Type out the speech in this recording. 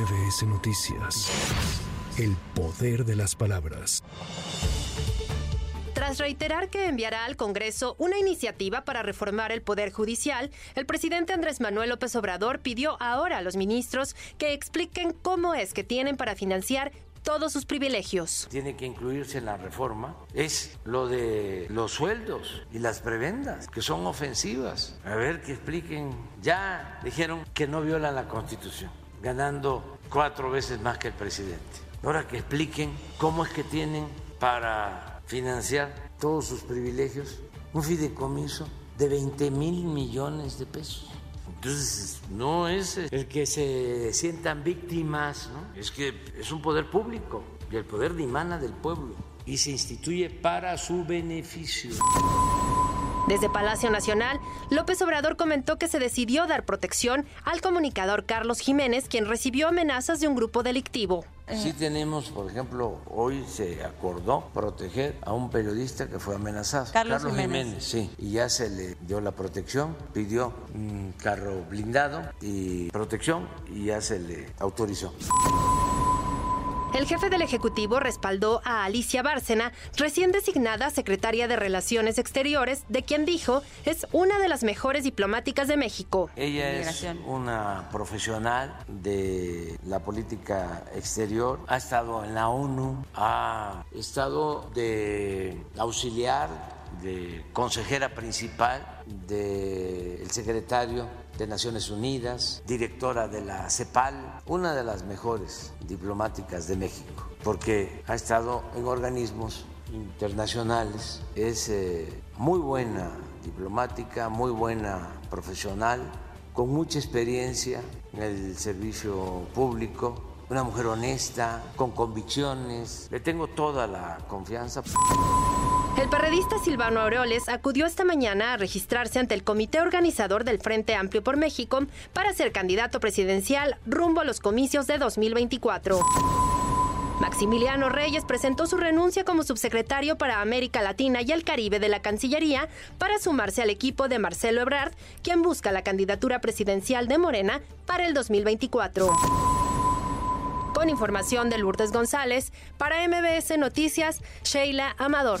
MBS Noticias. El poder de las palabras. Tras reiterar que enviará al Congreso una iniciativa para reformar el Poder Judicial, el presidente Andrés Manuel López Obrador pidió ahora a los ministros que expliquen cómo es que tienen para financiar todos sus privilegios. Tiene que incluirse en la reforma es lo de los sueldos y las prebendas, que son ofensivas. A ver que expliquen. Ya dijeron que no violan la Constitución, ganando cuatro veces más que el presidente. Ahora que expliquen cómo es que tienen para financiar todos sus privilegios un fideicomiso de 20 mil millones de pesos. Entonces, no es el que se sientan víctimas, ¿no? es que es un poder público y el poder dimana del pueblo y se instituye para su beneficio. Desde Palacio Nacional, López Obrador comentó que se decidió dar protección al comunicador Carlos Jiménez, quien recibió amenazas de un grupo delictivo. Sí tenemos, por ejemplo, hoy se acordó proteger a un periodista que fue amenazado. Carlos, Jiménez. Sí, y ya se le dio la protección, pidió un carro blindado y protección y ya se le autorizó. El jefe del Ejecutivo respaldó a Alicia Bárcena, recién designada secretaria de Relaciones Exteriores, de quien dijo es una de las mejores diplomáticas de México. Ella es una profesional de la política exterior, ha estado en la ONU, ha estado de auxiliar, de consejera principal del secretario de Naciones Unidas, directora de la CEPAL, una de las mejores diplomáticas de México, porque ha estado en organismos internacionales, es eh, muy buena diplomática, muy buena profesional, con mucha experiencia en el servicio público, una mujer honesta, con convicciones, le tengo toda la confianza. El perredista Silvano Aureoles acudió esta mañana a registrarse ante el comité organizador del Frente Amplio por México para ser candidato presidencial rumbo a los comicios de 2024. Maximiliano Reyes presentó su renuncia como subsecretario para América Latina y el Caribe de la Cancillería para sumarse al equipo de Marcelo Ebrard, quien busca la candidatura presidencial de Morena para el 2024. Con información de Lourdes González, para MBS Noticias, Sheila Amador.